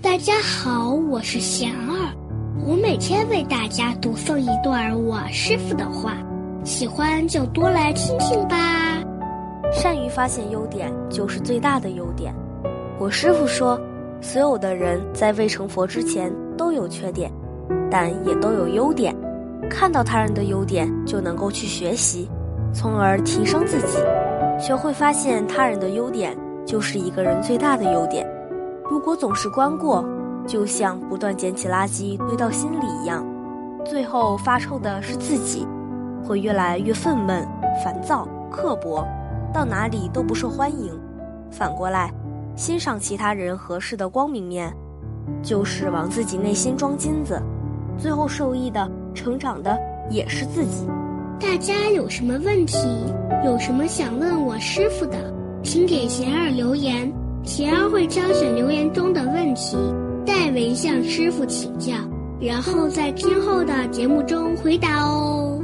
大家好，我是贤儿，我每天为大家读诵一段我师傅的话，喜欢就多来听听吧。善于发现优点就是最大的优点。我师傅说，所有的人在未成佛之前都有缺点，但也都有优点。看到他人的优点，就能够去学习，从而提升自己。学会发现他人的优点，就是一个人最大的优点。如果总是关过，就像不断捡起垃圾堆到心里一样，最后发臭的是自己，会越来越愤懑、烦躁、刻薄，到哪里都不受欢迎。反过来，欣赏其他人合适的光明面，就是往自己内心装金子，最后受益的、成长的也是自己。大家有什么问题，有什么想问我师傅的，请给贤儿留言。贤儿会挑选留言中的问题，代为向师傅请教，然后在今后的节目中回答哦。